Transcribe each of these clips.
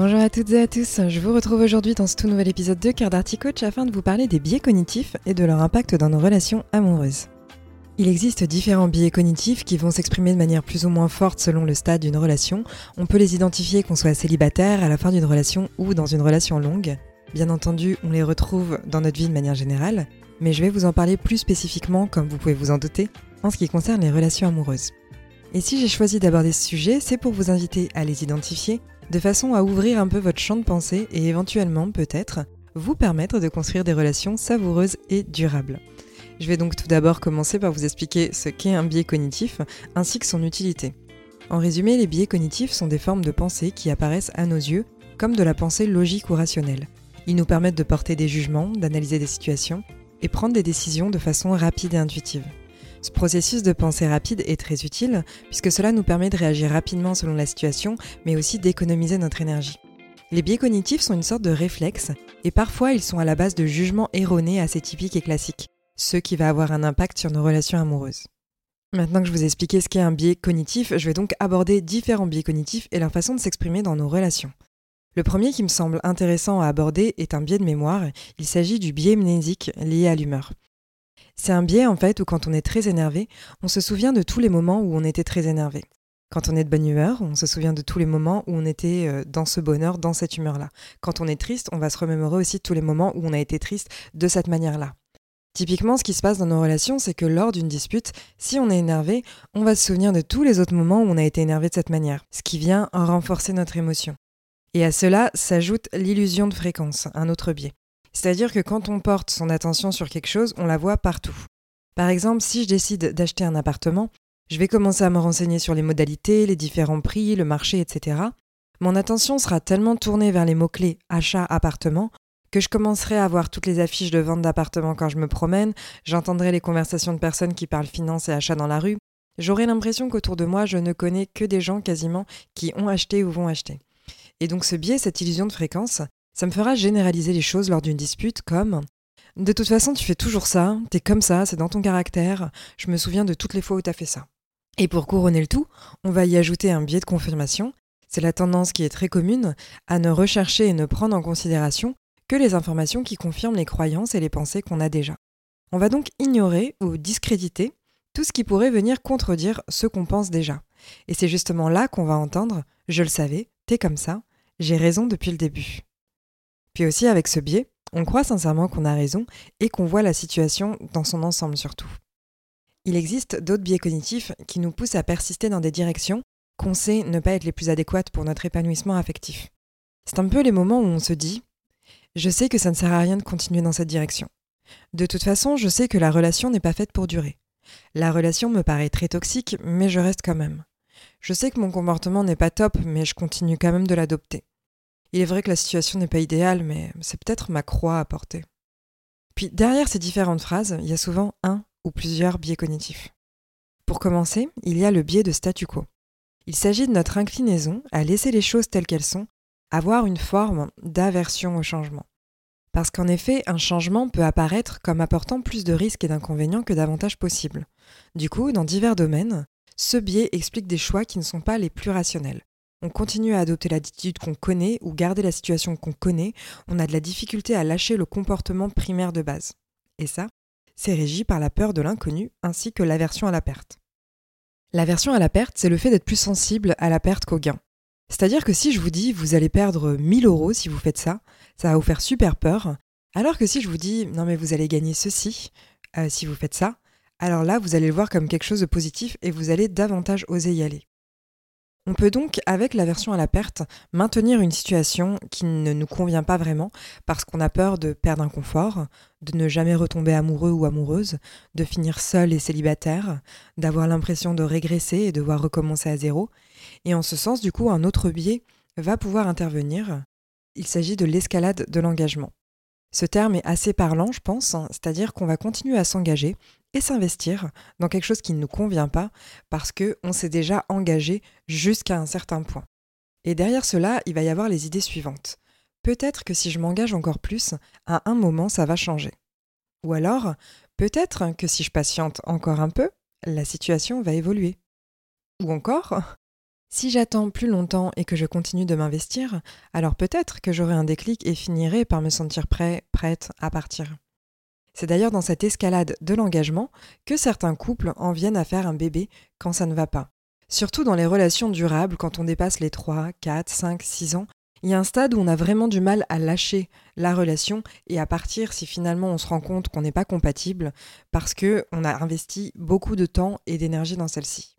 Bonjour à toutes et à tous, je vous retrouve aujourd'hui dans ce tout nouvel épisode de Cœur d'Arty Coach afin de vous parler des biais cognitifs et de leur impact dans nos relations amoureuses. Il existe différents biais cognitifs qui vont s'exprimer de manière plus ou moins forte selon le stade d'une relation. On peut les identifier qu'on soit célibataire, à la fin d'une relation ou dans une relation longue. Bien entendu, on les retrouve dans notre vie de manière générale, mais je vais vous en parler plus spécifiquement, comme vous pouvez vous en douter, en ce qui concerne les relations amoureuses. Et si j'ai choisi d'aborder ce sujet, c'est pour vous inviter à les identifier, de façon à ouvrir un peu votre champ de pensée et éventuellement, peut-être, vous permettre de construire des relations savoureuses et durables. Je vais donc tout d'abord commencer par vous expliquer ce qu'est un biais cognitif ainsi que son utilité. En résumé, les biais cognitifs sont des formes de pensée qui apparaissent à nos yeux comme de la pensée logique ou rationnelle. Ils nous permettent de porter des jugements, d'analyser des situations et prendre des décisions de façon rapide et intuitive. Ce processus de pensée rapide est très utile puisque cela nous permet de réagir rapidement selon la situation, mais aussi d'économiser notre énergie. Les biais cognitifs sont une sorte de réflexe et parfois ils sont à la base de jugements erronés assez typiques et classiques, ce qui va avoir un impact sur nos relations amoureuses. Maintenant que je vous ai expliqué ce qu'est un biais cognitif, je vais donc aborder différents biais cognitifs et leur façon de s'exprimer dans nos relations. Le premier qui me semble intéressant à aborder est un biais de mémoire. Il s'agit du biais mnésique lié à l'humeur. C'est un biais en fait où quand on est très énervé, on se souvient de tous les moments où on était très énervé. Quand on est de bonne humeur, on se souvient de tous les moments où on était euh, dans ce bonheur, dans cette humeur-là. Quand on est triste, on va se remémorer aussi tous les moments où on a été triste de cette manière-là. Typiquement, ce qui se passe dans nos relations, c'est que lors d'une dispute, si on est énervé, on va se souvenir de tous les autres moments où on a été énervé de cette manière, ce qui vient renforcer notre émotion. Et à cela s'ajoute l'illusion de fréquence, un autre biais. C'est-à-dire que quand on porte son attention sur quelque chose, on la voit partout. Par exemple, si je décide d'acheter un appartement, je vais commencer à me renseigner sur les modalités, les différents prix, le marché, etc. Mon attention sera tellement tournée vers les mots-clés achat, appartement, que je commencerai à voir toutes les affiches de vente d'appartements quand je me promène, j'entendrai les conversations de personnes qui parlent finance et achat dans la rue, j'aurai l'impression qu'autour de moi, je ne connais que des gens quasiment qui ont acheté ou vont acheter. Et donc ce biais, cette illusion de fréquence, ça me fera généraliser les choses lors d'une dispute comme De toute façon, tu fais toujours ça, t'es comme ça, c'est dans ton caractère, je me souviens de toutes les fois où t'as fait ça. Et pour couronner le tout, on va y ajouter un biais de confirmation. C'est la tendance qui est très commune à ne rechercher et ne prendre en considération que les informations qui confirment les croyances et les pensées qu'on a déjà. On va donc ignorer ou discréditer tout ce qui pourrait venir contredire ce qu'on pense déjà. Et c'est justement là qu'on va entendre ⁇ Je le savais, t'es comme ça, j'ai raison depuis le début ⁇ puis aussi avec ce biais, on croit sincèrement qu'on a raison et qu'on voit la situation dans son ensemble surtout. Il existe d'autres biais cognitifs qui nous poussent à persister dans des directions qu'on sait ne pas être les plus adéquates pour notre épanouissement affectif. C'est un peu les moments où on se dit Je sais que ça ne sert à rien de continuer dans cette direction. De toute façon, je sais que la relation n'est pas faite pour durer. La relation me paraît très toxique, mais je reste quand même. Je sais que mon comportement n'est pas top, mais je continue quand même de l'adopter. Il est vrai que la situation n'est pas idéale, mais c'est peut-être ma croix à porter. Puis derrière ces différentes phrases, il y a souvent un ou plusieurs biais cognitifs. Pour commencer, il y a le biais de statu quo. Il s'agit de notre inclinaison à laisser les choses telles qu'elles sont, avoir une forme d'aversion au changement. Parce qu'en effet, un changement peut apparaître comme apportant plus de risques et d'inconvénients que d'avantages possibles. Du coup, dans divers domaines, ce biais explique des choix qui ne sont pas les plus rationnels, on continue à adopter l'attitude qu'on connaît ou garder la situation qu'on connaît, on a de la difficulté à lâcher le comportement primaire de base. Et ça, c'est régi par la peur de l'inconnu ainsi que l'aversion à la perte. L'aversion à la perte, c'est le fait d'être plus sensible à la perte qu'au gain. C'est-à-dire que si je vous dis vous allez perdre 1000 euros si vous faites ça, ça va vous faire super peur, alors que si je vous dis non mais vous allez gagner ceci euh, si vous faites ça, alors là vous allez le voir comme quelque chose de positif et vous allez davantage oser y aller. On peut donc, avec l'aversion à la perte, maintenir une situation qui ne nous convient pas vraiment parce qu'on a peur de perdre un confort, de ne jamais retomber amoureux ou amoureuse, de finir seul et célibataire, d'avoir l'impression de régresser et devoir recommencer à zéro. Et en ce sens, du coup, un autre biais va pouvoir intervenir, Il s'agit de l'escalade de l'engagement. Ce terme est assez parlant, je pense, hein, c'est-à-dire qu'on va continuer à s'engager et s'investir dans quelque chose qui ne nous convient pas parce qu'on s'est déjà engagé jusqu'à un certain point. Et derrière cela, il va y avoir les idées suivantes. Peut-être que si je m'engage encore plus, à un moment, ça va changer. Ou alors, peut-être que si je patiente encore un peu, la situation va évoluer. Ou encore, si j'attends plus longtemps et que je continue de m'investir, alors peut-être que j'aurai un déclic et finirai par me sentir prêt, prête à partir. C'est d'ailleurs dans cette escalade de l'engagement que certains couples en viennent à faire un bébé quand ça ne va pas. Surtout dans les relations durables, quand on dépasse les 3, 4, 5, 6 ans, il y a un stade où on a vraiment du mal à lâcher la relation et à partir si finalement on se rend compte qu'on n'est pas compatible parce que on a investi beaucoup de temps et d'énergie dans celle-ci.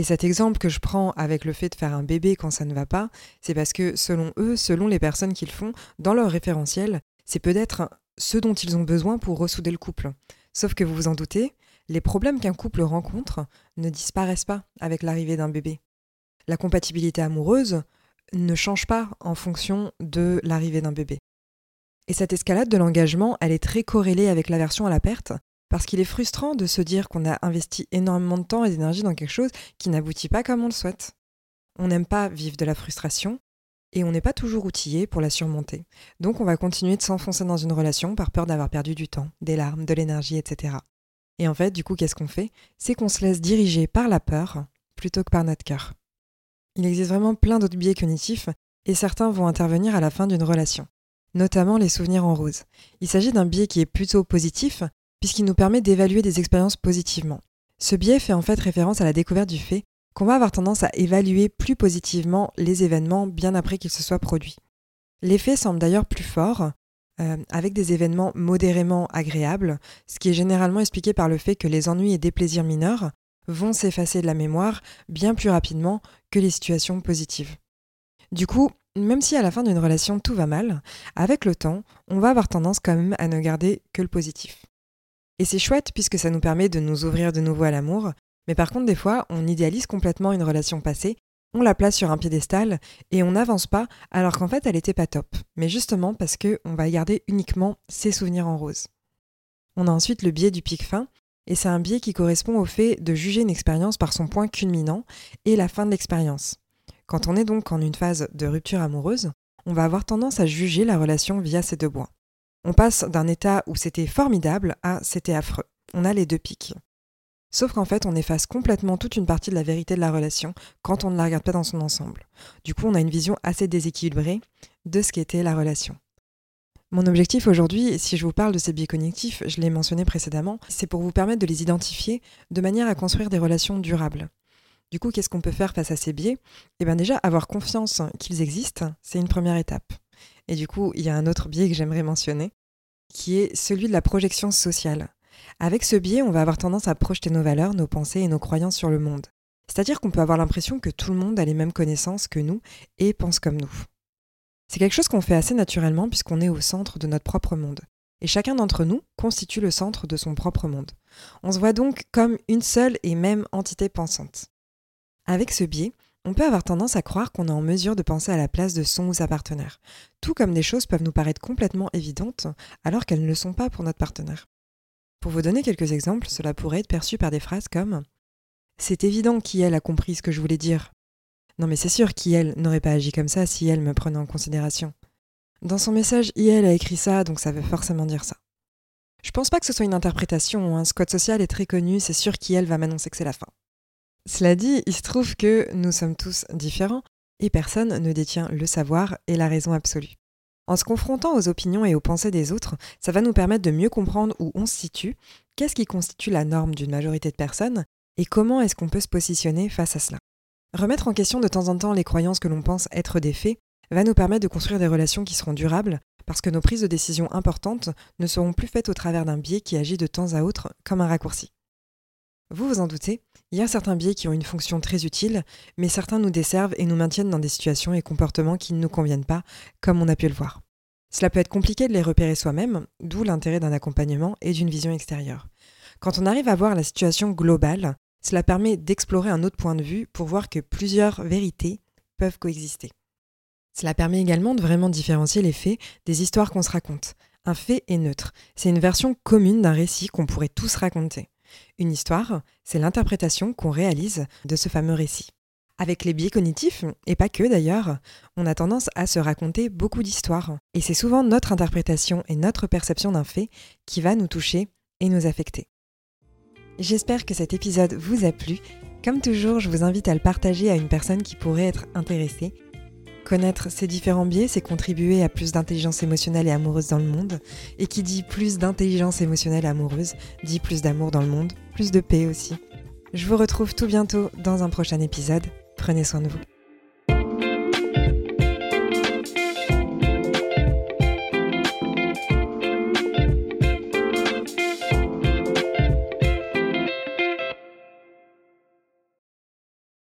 Et cet exemple que je prends avec le fait de faire un bébé quand ça ne va pas, c'est parce que selon eux, selon les personnes qu'ils font, dans leur référentiel, c'est peut-être ce dont ils ont besoin pour ressouder le couple. Sauf que vous vous en doutez, les problèmes qu'un couple rencontre ne disparaissent pas avec l'arrivée d'un bébé. La compatibilité amoureuse ne change pas en fonction de l'arrivée d'un bébé. Et cette escalade de l'engagement, elle est très corrélée avec l'aversion à la perte, parce qu'il est frustrant de se dire qu'on a investi énormément de temps et d'énergie dans quelque chose qui n'aboutit pas comme on le souhaite. On n'aime pas vivre de la frustration et on n'est pas toujours outillé pour la surmonter. Donc on va continuer de s'enfoncer dans une relation par peur d'avoir perdu du temps, des larmes, de l'énergie, etc. Et en fait, du coup, qu'est-ce qu'on fait? C'est qu'on se laisse diriger par la peur plutôt que par notre cœur. Il existe vraiment plein d'autres biais cognitifs et certains vont intervenir à la fin d'une relation, notamment les souvenirs en rose. Il s'agit d'un biais qui est plutôt positif puisqu'il nous permet d'évaluer des expériences positivement. Ce biais fait en fait référence à la découverte du fait qu'on va avoir tendance à évaluer plus positivement les événements bien après qu'ils se soient produits. L'effet semble d'ailleurs plus fort euh, avec des événements modérément agréables, ce qui est généralement expliqué par le fait que les ennuis et déplaisirs mineurs vont s'effacer de la mémoire bien plus rapidement que les situations positives. Du coup, même si à la fin d'une relation tout va mal, avec le temps, on va avoir tendance quand même à ne garder que le positif. Et c'est chouette puisque ça nous permet de nous ouvrir de nouveau à l'amour, mais par contre des fois on idéalise complètement une relation passée, on la place sur un piédestal et on n'avance pas alors qu'en fait elle était pas top, mais justement parce que on va garder uniquement ses souvenirs en rose. On a ensuite le biais du pic fin, et c'est un biais qui correspond au fait de juger une expérience par son point culminant et la fin de l'expérience. Quand on est donc en une phase de rupture amoureuse, on va avoir tendance à juger la relation via ces deux points. On passe d'un état où c'était formidable à c'était affreux. On a les deux pics. Sauf qu'en fait, on efface complètement toute une partie de la vérité de la relation quand on ne la regarde pas dans son ensemble. Du coup, on a une vision assez déséquilibrée de ce qu'était la relation. Mon objectif aujourd'hui, si je vous parle de ces biais cognitifs, je l'ai mentionné précédemment, c'est pour vous permettre de les identifier de manière à construire des relations durables. Du coup, qu'est-ce qu'on peut faire face à ces biais? Eh bien déjà, avoir confiance qu'ils existent, c'est une première étape. Et du coup, il y a un autre biais que j'aimerais mentionner, qui est celui de la projection sociale. Avec ce biais, on va avoir tendance à projeter nos valeurs, nos pensées et nos croyances sur le monde. C'est-à-dire qu'on peut avoir l'impression que tout le monde a les mêmes connaissances que nous et pense comme nous. C'est quelque chose qu'on fait assez naturellement puisqu'on est au centre de notre propre monde. Et chacun d'entre nous constitue le centre de son propre monde. On se voit donc comme une seule et même entité pensante. Avec ce biais, on peut avoir tendance à croire qu'on est en mesure de penser à la place de son ou sa partenaire, tout comme des choses peuvent nous paraître complètement évidentes alors qu'elles ne le sont pas pour notre partenaire. Pour vous donner quelques exemples, cela pourrait être perçu par des phrases comme C'est évident qui elle a compris ce que je voulais dire. Non mais c'est sûr qui elle n'aurait pas agi comme ça si elle me prenait en considération. Dans son message, IL a écrit ça, donc ça veut forcément dire ça. Je pense pas que ce soit une interprétation, un squat social est très connu, c'est sûr qui elle va m'annoncer que c'est la fin. Cela dit, il se trouve que nous sommes tous différents et personne ne détient le savoir et la raison absolue. En se confrontant aux opinions et aux pensées des autres, ça va nous permettre de mieux comprendre où on se situe, qu'est-ce qui constitue la norme d'une majorité de personnes et comment est-ce qu'on peut se positionner face à cela. Remettre en question de temps en temps les croyances que l'on pense être des faits va nous permettre de construire des relations qui seront durables parce que nos prises de décision importantes ne seront plus faites au travers d'un biais qui agit de temps à autre comme un raccourci. Vous vous en doutez, il y a certains biais qui ont une fonction très utile, mais certains nous desservent et nous maintiennent dans des situations et comportements qui ne nous conviennent pas, comme on a pu le voir. Cela peut être compliqué de les repérer soi-même, d'où l'intérêt d'un accompagnement et d'une vision extérieure. Quand on arrive à voir la situation globale, cela permet d'explorer un autre point de vue pour voir que plusieurs vérités peuvent coexister. Cela permet également de vraiment différencier les faits des histoires qu'on se raconte. Un fait est neutre, c'est une version commune d'un récit qu'on pourrait tous raconter. Une histoire, c'est l'interprétation qu'on réalise de ce fameux récit. Avec les biais cognitifs, et pas que d'ailleurs, on a tendance à se raconter beaucoup d'histoires. Et c'est souvent notre interprétation et notre perception d'un fait qui va nous toucher et nous affecter. J'espère que cet épisode vous a plu. Comme toujours, je vous invite à le partager à une personne qui pourrait être intéressée. Connaître ces différents biais, c'est contribuer à plus d'intelligence émotionnelle et amoureuse dans le monde. Et qui dit plus d'intelligence émotionnelle amoureuse, dit plus d'amour dans le monde, plus de paix aussi. Je vous retrouve tout bientôt dans un prochain épisode. Prenez soin de vous.